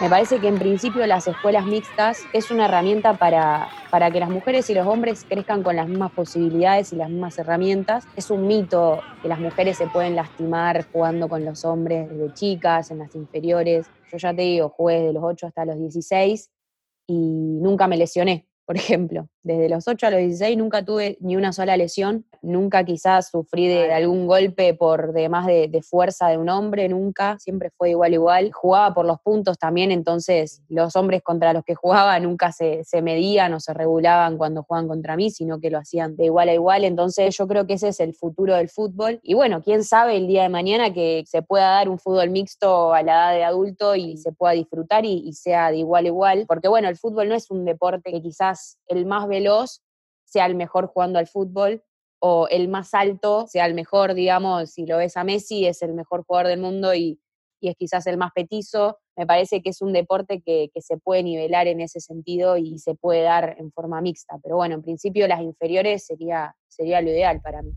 Me parece que en principio las escuelas mixtas es una herramienta para, para que las mujeres y los hombres crezcan con las mismas posibilidades y las mismas herramientas. Es un mito que las mujeres se pueden lastimar jugando con los hombres desde chicas, en las inferiores. Yo ya te digo, jugué de los 8 hasta los 16 y nunca me lesioné por ejemplo. Desde los 8 a los 16 nunca tuve ni una sola lesión, nunca quizás sufrí de, algún golpe por demás de, de, fuerza de un hombre, nunca, siempre fue igual igual. Jugaba por los puntos también, entonces los hombres contra los que jugaba nunca se, se medían o se regulaban cuando jugaban contra mí, sino que lo hacían de igual a igual. Entonces yo creo que ese es el futuro del fútbol. Y bueno, quién sabe el día de mañana que se pueda dar un fútbol mixto a la edad de adulto y se pueda disfrutar y, y sea de igual a igual. Porque bueno, el fútbol no es un deporte que quizás el más veloz sea el mejor jugando al fútbol o el más alto sea el mejor, digamos, si lo ves a Messi, es el mejor jugador del mundo y, es quizás el más petizo. Me parece que es un deporte que, que, se puede nivelar en ese sentido y se puede dar en forma mixta. Pero bueno, en principio las inferiores sería, sería lo ideal para mí.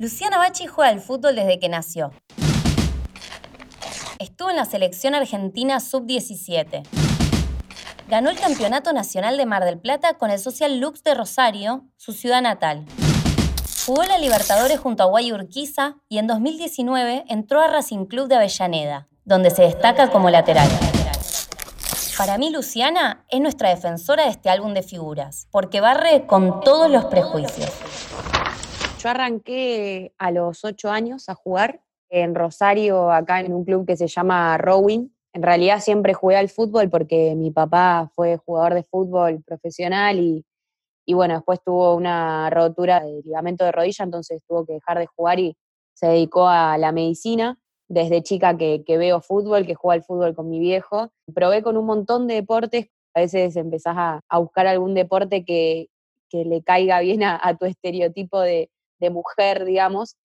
Luciana Bachi juega al fútbol desde que nació. Estuvo en la selección argentina sub-17. Ganó el Campeonato Nacional de Mar del Plata con el Social Lux de Rosario, su ciudad natal. Jugó la Libertadores junto a Guay Urquiza y en 2019 entró a Racing Club de Avellaneda, donde se destaca como lateral. Para mí, Luciana es nuestra defensora de este álbum de figuras, porque barre con todos los prejuicios. Yo arranqué a los ocho años a jugar en Rosario, acá en un club que se llama Rowing. En realidad siempre jugué al fútbol porque mi papá fue jugador de fútbol profesional y, y bueno, después tuvo una rotura de ligamento de rodilla, entonces tuvo que dejar de jugar y se dedicó a la medicina. Desde chica que, veo fútbol, que juego al fútbol con mi viejo. Probé con un montón de deportes, a veces empezás a, a buscar algún deporte que, que le caiga bien a tu estereotipo de, de mujer, digamos.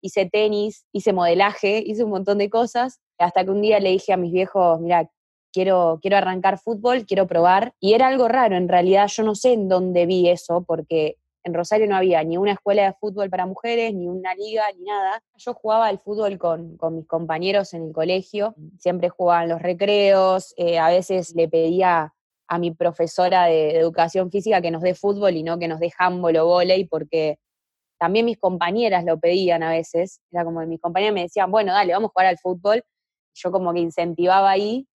Hice tenis, hice modelaje, hice un montón de cosas, hasta que un día le dije a mis viejos, mira, quiero, quiero arrancar fútbol, quiero probar. Y era algo raro, en realidad yo no sé en dónde vi eso, porque en Rosario no había ni una escuela de fútbol para mujeres, ni una liga, ni nada. Yo jugaba al fútbol con, mis compañeros en el colegio, siempre jugaba en los recreos, eh, a veces le pedía a mi profesora de, de, educación física que nos dé fútbol y no que nos dé handball o volei, porque también mis compañeras lo pedían a veces, era como mis compañeras me decían, bueno, dale, vamos a jugar al fútbol, yo como que incentivaba ahí,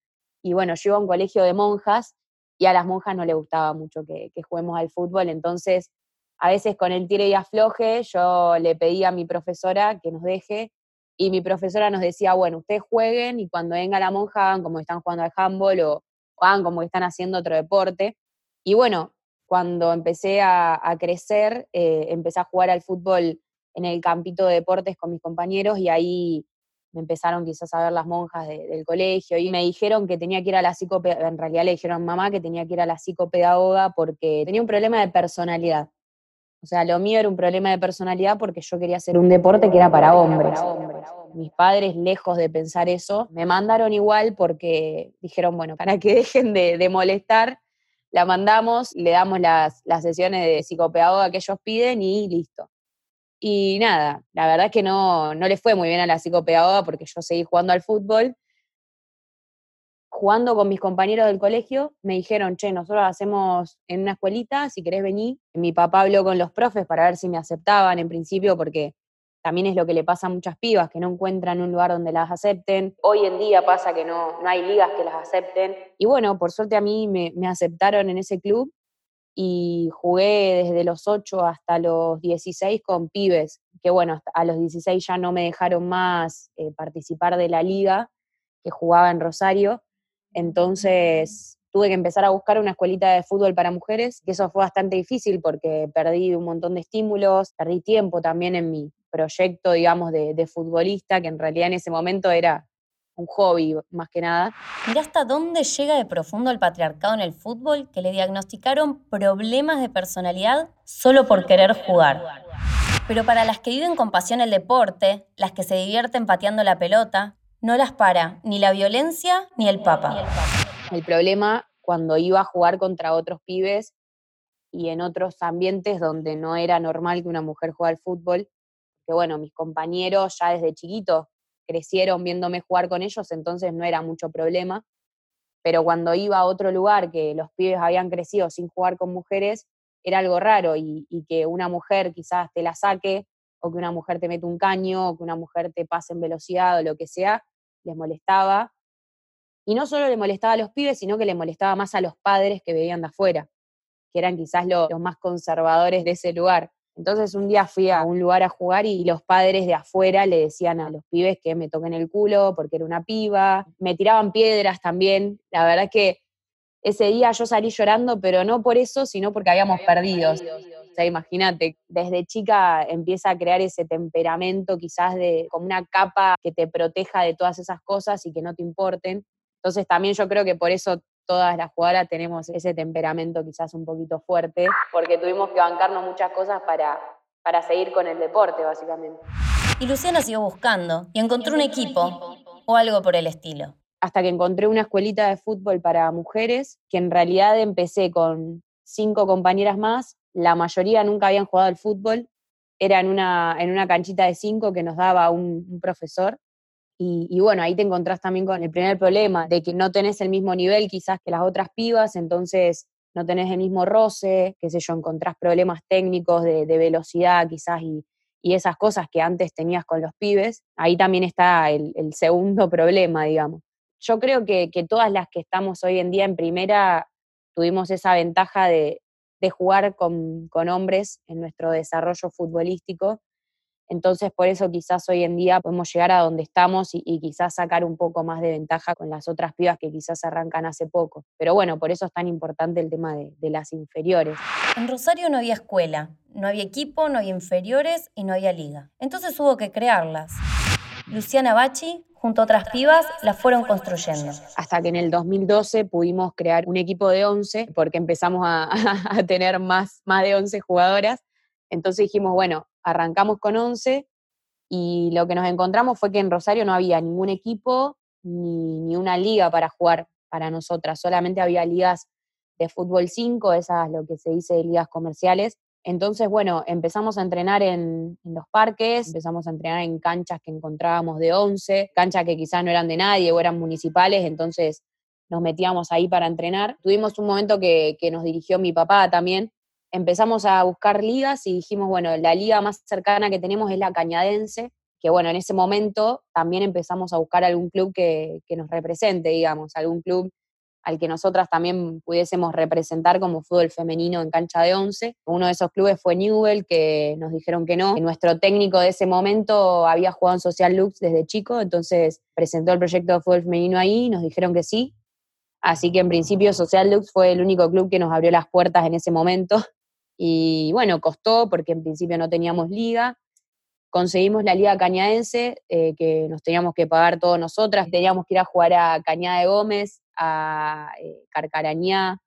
y bueno, yo iba a un colegio de monjas, y a las monjas no les gustaba mucho que, juguemos al fútbol, entonces a veces con el tire y afloje yo le pedía a mi profesora que nos deje, y mi profesora nos decía, bueno, ustedes jueguen, y cuando venga la monja hagan como están jugando al handball, o, hagan como están haciendo otro deporte, y bueno, cuando empecé a, crecer, eh, empecé a jugar al fútbol en el campito de deportes con mis compañeros y ahí me empezaron quizás a ver las monjas del colegio y me dijeron que tenía que ir a la psicopedagoga, en realidad le dijeron a mamá que tenía que ir a la psicopedagoga porque tenía un problema de personalidad. O sea, lo mío era un problema de personalidad porque yo quería hacer un deporte que era para hombres. Mis padres, lejos de pensar eso, me mandaron igual porque dijeron, bueno, para que dejen de, de molestar, la mandamos, le damos las, sesiones de psicopedagoga que ellos piden y listo. Y nada, la verdad es que no, no le fue muy bien a la psicopedagoga porque yo seguí jugando al fútbol. Jugando con mis compañeros del colegio, me dijeron, che, nosotros hacemos en una escuelita, si querés venir. Mi papá habló con los profes para ver si me aceptaban en principio, porque también es lo que le pasa a muchas pibas, que no encuentran un lugar donde las acepten. Hoy en día pasa que no, no hay ligas que las acepten. Y bueno, por suerte a mí me, aceptaron en ese club y jugué desde los 8 hasta los 16 con pibes, que bueno, a los 16 ya no me dejaron más eh, participar de la liga que jugaba en Rosario. Entonces tuve que empezar a buscar una escuelita de fútbol para mujeres, que eso fue bastante difícil porque perdí un montón de estímulos, perdí tiempo también en mi, proyecto, digamos, de, futbolista, que en realidad en ese momento era un hobby más que nada. Mirá hasta dónde llega de profundo el patriarcado en el fútbol que le diagnosticaron problemas de personalidad solo por querer jugar. Pero para las que viven con pasión el deporte, las que se divierten pateando la pelota, no las para ni la violencia ni el papa. El problema cuando iba a jugar contra otros pibes y en otros ambientes donde no era normal que una mujer jugara al fútbol, que bueno, mis compañeros ya desde chiquitos crecieron viéndome jugar con ellos, entonces no era mucho problema. Pero cuando iba a otro lugar que los pibes habían crecido sin jugar con mujeres, era algo raro y, que una mujer quizás te la saque o que una mujer te mete un caño o que una mujer te pase en velocidad o lo que sea, les molestaba. Y no solo le molestaba a los pibes, sino que le molestaba más a los padres que veían de afuera, que eran quizás los más conservadores de ese lugar. Entonces un día fui a un lugar a jugar y los padres de afuera le decían a los pibes que me toquen el culo porque era una piba, me tiraban piedras también. La verdad es que ese día yo salí llorando, pero no por eso, sino porque habíamos perdido. O sea, imagínate, desde chica empieza a crear ese temperamento quizás de como una capa que te proteja de todas esas cosas y que no te importen. Entonces también yo creo que por eso todas las jugadoras tenemos ese temperamento quizás un poquito fuerte, porque tuvimos que bancarnos muchas cosas para, para seguir con el deporte, básicamente. Y Luciana siguió buscando y encontró un equipo o algo por el estilo. Hasta que encontré una escuelita de fútbol para mujeres, que en realidad empecé con cinco compañeras más, la mayoría nunca habían jugado al fútbol, era en una, en una canchita de cinco que nos daba un profesor y, bueno, ahí te encontrás también con el primer problema, de que no tenés el mismo nivel quizás que las otras pibas, entonces no tenés el mismo roce, qué sé yo, encontrás problemas técnicos de, velocidad quizás y, esas cosas que antes tenías con los pibes. Ahí también está el, segundo problema, digamos. Yo creo que, todas las que estamos hoy en día en primera tuvimos esa ventaja de, jugar con, con hombres en nuestro desarrollo futbolístico entonces, por eso quizás hoy en día podemos llegar a donde estamos y, quizás sacar un poco más de ventaja con las otras pibas que quizás arrancan hace poco. Pero bueno, por eso es tan importante el tema de, las inferiores. En Rosario no había escuela, no había equipo, no había inferiores y no había liga. Entonces hubo que crearlas. Luciana Bachi, junto a otras pibas, las fueron construyendo. Hasta que en el 2012 pudimos crear un equipo de 11, porque empezamos a, a tener más, más de 11 jugadoras. Entonces dijimos, bueno, arrancamos con 11 y lo que nos encontramos fue que en Rosario no había ningún equipo ni, una liga para jugar para nosotras, solamente había ligas de fútbol 5, esas lo que se dice ligas comerciales. Entonces, bueno, empezamos a entrenar en, en, los parques, empezamos a entrenar en canchas que encontrábamos de 11, canchas que quizás no eran de nadie o eran municipales, entonces nos metíamos ahí para entrenar. Tuvimos un momento que, que nos dirigió mi papá también, empezamos a buscar ligas y dijimos, bueno, la liga más cercana que tenemos es la cañadense, que bueno, en ese momento también empezamos a buscar algún club que, nos represente, digamos, algún club al que nosotras también pudiésemos representar como fútbol femenino en cancha de once. Uno de esos clubes fue Newell, que nos dijeron que no. Nuestro técnico de ese momento había jugado en Social Lux desde chico, entonces presentó el proyecto de fútbol femenino ahí, nos dijeron que sí. Así que en principio Social Lux fue el único club que nos abrió las puertas en ese momento. Y bueno, costó porque en principio no teníamos liga. Conseguimos la liga cañadense, eh, que nos teníamos que pagar todos nosotras. Teníamos que ir a jugar a Cañada de Gómez, a eh, Carcarañá,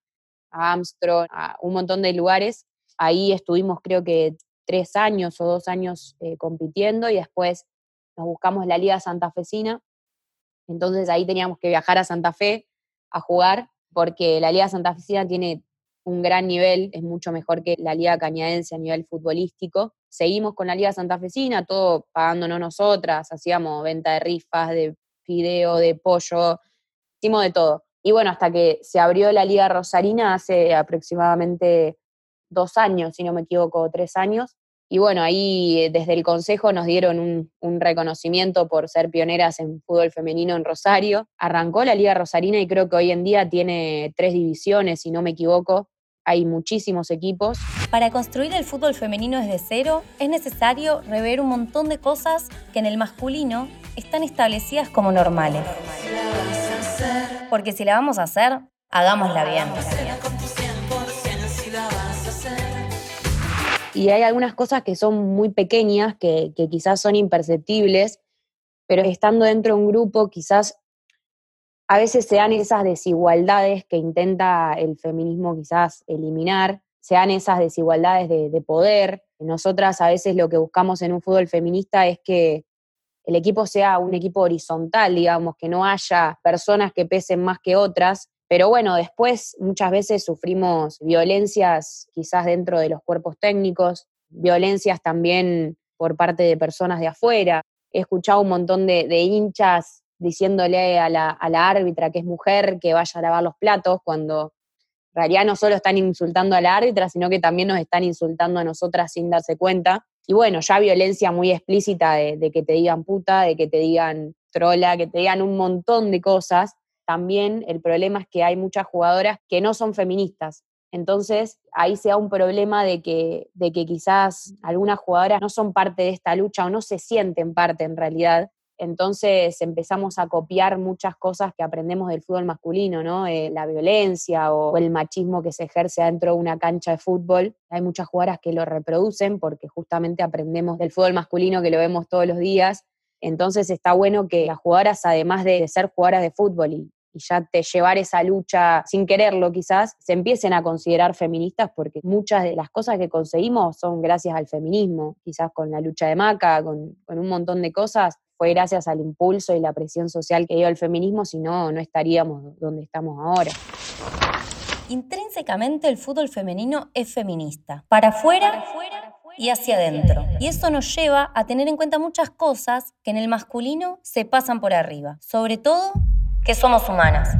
a Armstrong, a un montón de lugares. Ahí estuvimos creo que tres años o dos años eh, compitiendo y después nos buscamos la Liga Santafesina. Entonces ahí teníamos que viajar a Santa Fe a jugar porque la Liga Santafesina tiene un gran nivel, es mucho mejor que la Liga Cañadense a nivel futbolístico. Seguimos con la Liga Santafesina, todo pagándonos nosotras, hacíamos venta de rifas, de fideo, de pollo, hicimos de todo. Y bueno, hasta que se abrió la Liga Rosarina hace aproximadamente dos años, si no me equivoco, tres años. Y bueno, ahí eh, desde el Consejo nos dieron un, un, reconocimiento por ser pioneras en fútbol femenino en Rosario. Arrancó la Liga Rosarina y creo que hoy en día tiene tres divisiones, si no me equivoco hay muchísimos equipos. Para construir el fútbol femenino desde cero es necesario rever un montón de cosas que en el masculino están establecidas como normales. Porque si la vamos a hacer, hagámosla bien. Y hay algunas cosas que son muy pequeñas, que, quizás son imperceptibles, pero estando dentro de un grupo quizás a veces se dan esas desigualdades que intenta el feminismo quizás eliminar, se dan esas desigualdades de, de poder. Nosotras a veces lo que buscamos en un fútbol feminista es que el equipo sea un equipo horizontal, digamos, que no haya personas que pesen más que otras, pero bueno, después muchas veces sufrimos violencias quizás dentro de los cuerpos técnicos, violencias también por parte de personas de afuera. He escuchado un montón de, hinchas diciéndole a la, a la, árbitra que es mujer que vaya a lavar los platos, cuando en realidad no solo están insultando a la árbitra, sino que también nos están insultando a nosotras sin darse cuenta. Y bueno, ya violencia muy explícita de, de que te digan puta, de que te digan trola, que te digan un montón de cosas también el problema es que hay muchas jugadoras que no son feministas. Entonces, ahí se da un problema de que, de que quizás algunas jugadoras no son parte de esta lucha o no se sienten parte en realidad. Entonces empezamos a copiar muchas cosas que aprendemos del fútbol masculino, ¿no? Eh, la violencia o el machismo que se ejerce dentro de una cancha de fútbol. Hay muchas jugadoras que lo reproducen porque justamente aprendemos del fútbol masculino que lo vemos todos los días. Entonces está bueno que las jugadoras, además de ser jugadoras de fútbol y, y ya te llevar esa lucha sin quererlo quizás, se empiecen a considerar feministas porque muchas de las cosas que conseguimos son gracias al feminismo, quizás con la lucha de Maca, con, un montón de cosas, fue gracias al impulso y la presión social que dio el feminismo, si no, no estaríamos donde estamos ahora. Intrínsecamente el fútbol femenino es feminista, para afuera y hacia adentro. Y eso nos lleva a tener en cuenta muchas cosas que en el masculino se pasan por arriba, sobre todo que somos humanas.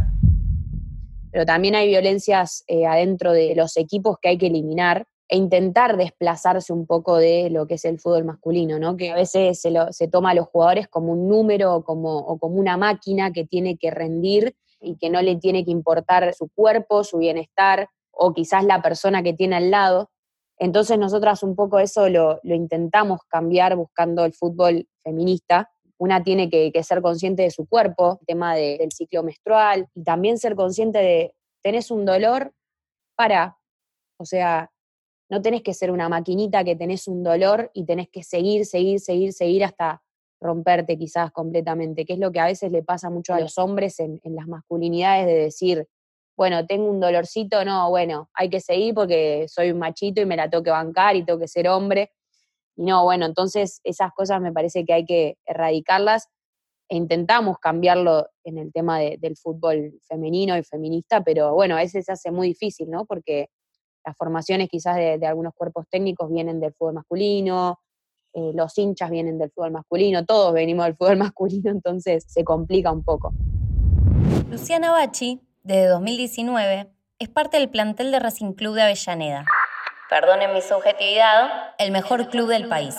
Pero también hay violencias eh, adentro de los equipos que hay que eliminar e intentar desplazarse un poco de lo que es el fútbol masculino, ¿no? que a veces se, toma a los jugadores como un número como, o como una máquina que tiene que rendir y que no le tiene que importar su cuerpo, su bienestar o quizás la persona que tiene al lado. Entonces nosotras un poco eso lo, lo intentamos cambiar buscando el fútbol feminista, una tiene que, ser consciente de su cuerpo, el tema del ciclo menstrual, y también ser consciente de, tenés un dolor, para, o sea, no tenés que ser una maquinita que tenés un dolor y tenés que seguir, seguir, seguir, seguir hasta romperte quizás completamente, que es lo que a veces le pasa mucho a los hombres en, en las masculinidades de decir, bueno, tengo un dolorcito, no, bueno, hay que seguir porque soy un machito y me la tengo que bancar y tengo que ser hombre. Y no, bueno, entonces esas cosas me parece que hay que erradicarlas e intentamos cambiarlo en el tema del fútbol femenino y feminista, pero bueno, a veces se hace muy difícil, ¿no? Porque las formaciones quizás de, algunos cuerpos técnicos vienen del fútbol masculino, eh, los hinchas vienen del fútbol masculino, todos venimos del fútbol masculino, entonces se complica un poco. Luciana Bachi, desde 2019, es parte del plantel de Racing Club de Avellaneda perdonen mi subjetividad, el mejor club del país.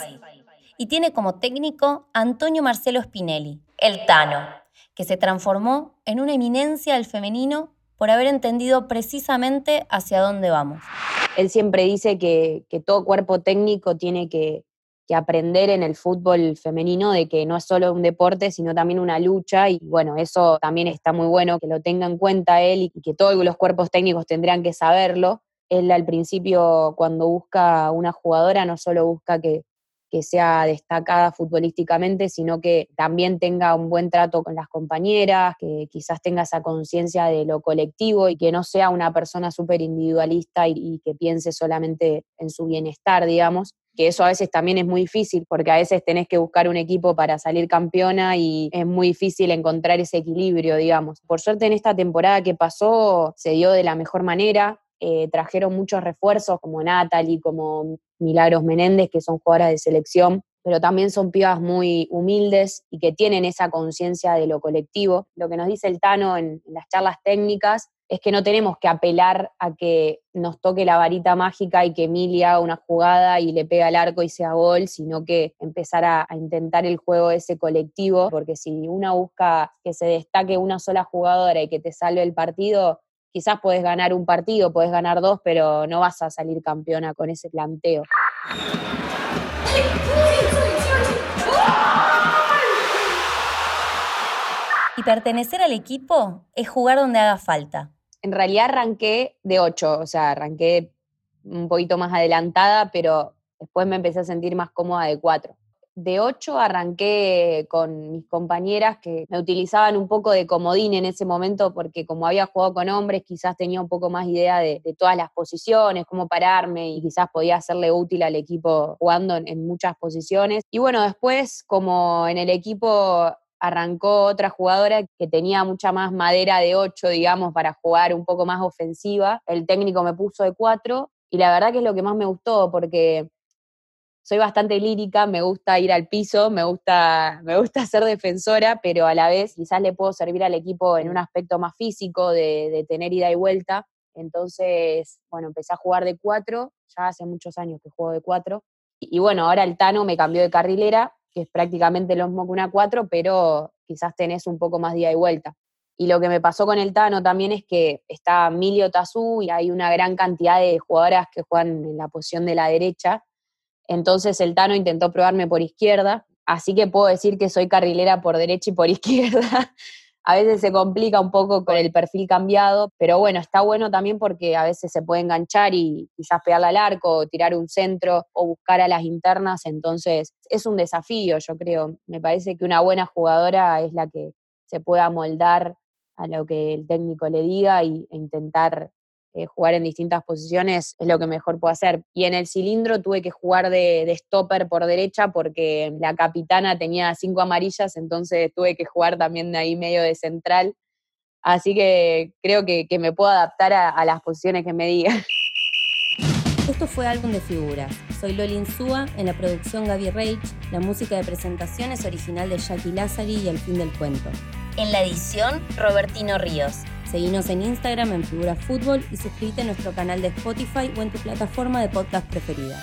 Y tiene como técnico Antonio Marcelo Spinelli, el Tano, que se transformó en una eminencia del femenino por haber entendido precisamente hacia dónde vamos. Él siempre dice que, todo cuerpo técnico tiene que, que, aprender en el fútbol femenino de que no es solo un deporte, sino también una lucha. Y bueno, eso también está muy bueno que lo tenga en cuenta él y que todos los cuerpos técnicos tendrían que saberlo él al principio cuando busca una jugadora no solo busca que, sea destacada futbolísticamente, sino que también tenga un buen trato con las compañeras, que quizás tenga esa conciencia de lo colectivo y que no sea una persona súper individualista y, que piense solamente en su bienestar, digamos que eso a veces también es muy difícil, porque a veces tenés que buscar un equipo para salir campeona y es muy difícil encontrar ese equilibrio, digamos. Por suerte en esta temporada que pasó se dio de la mejor manera, eh, trajeron muchos refuerzos como Natalie, como Milagros Menéndez, que son jugadoras de selección, pero también son pibas muy humildes y que tienen esa conciencia de lo colectivo. Lo que nos dice el Tano en, las charlas técnicas es que no tenemos que apelar a que nos toque la varita mágica y que Emilia haga una jugada y le pega al arco y sea gol, sino que empezar a, a, intentar el juego ese colectivo, porque si uno busca que se destaque una sola jugadora y que te salve el partido, quizás puedes ganar un partido, puedes ganar dos, pero no vas a salir campeona con ese planteo. Y pertenecer al equipo es jugar donde haga falta. En realidad arranqué de ocho, o sea, arranqué un poquito más adelantada, pero después me empecé a sentir más cómoda de cuatro. De 8 arranqué con mis compañeras que me utilizaban un poco de comodín en ese momento porque como había jugado con hombres quizás tenía un poco más idea de, todas las posiciones, cómo pararme y quizás podía hacerle útil al equipo jugando en muchas posiciones. Y bueno, después como en el equipo arrancó otra jugadora que tenía mucha más madera de 8, digamos, para jugar un poco más ofensiva. El técnico me puso de 4 y la verdad que es lo que más me gustó porque soy bastante lírica, me gusta ir al piso, me gusta, me gusta ser defensora, pero a la vez quizás le puedo servir al equipo en un aspecto más físico, de, tener ida y vuelta. Entonces, bueno, empecé a jugar de 4, ya hace muchos años que juego de 4. Y, bueno, ahora el Tano me cambió de carrilera que es prácticamente lo mismo que una 4, pero quizás tenés un poco más día y vuelta. Y lo que me pasó con el Tano también es que está Milio Tazú y hay una gran cantidad de jugadoras que juegan en la posición de la derecha. Entonces el Tano intentó probarme por izquierda, así que puedo decir que soy carrilera por derecha y por izquierda a veces se complica un poco con el perfil cambiado, pero bueno, está bueno también porque a veces se puede enganchar y quizás pegarle al arco, o tirar un centro o buscar a las internas, entonces es un desafío, yo creo. Me parece que una buena jugadora es la que se pueda moldar a lo que el técnico le diga e intentar eh, jugar en distintas posiciones es lo que mejor puedo hacer. Y en el cilindro tuve que jugar de, stopper por derecha porque la capitana tenía cinco amarillas, entonces tuve que jugar también de ahí medio de central. Así que creo que, me puedo adaptar a, las posiciones que me digan. Esto fue Álbum de Figuras. Soy Loli Insúa, en la producción Gaby Reich. La música de presentación es original de Jackie Lazari y El Fin del Cuento. En la edición, Robertino Ríos. Seguinos en Instagram en Figura Fútbol y suscríbete a nuestro canal de Spotify o en tu plataforma de podcast preferida.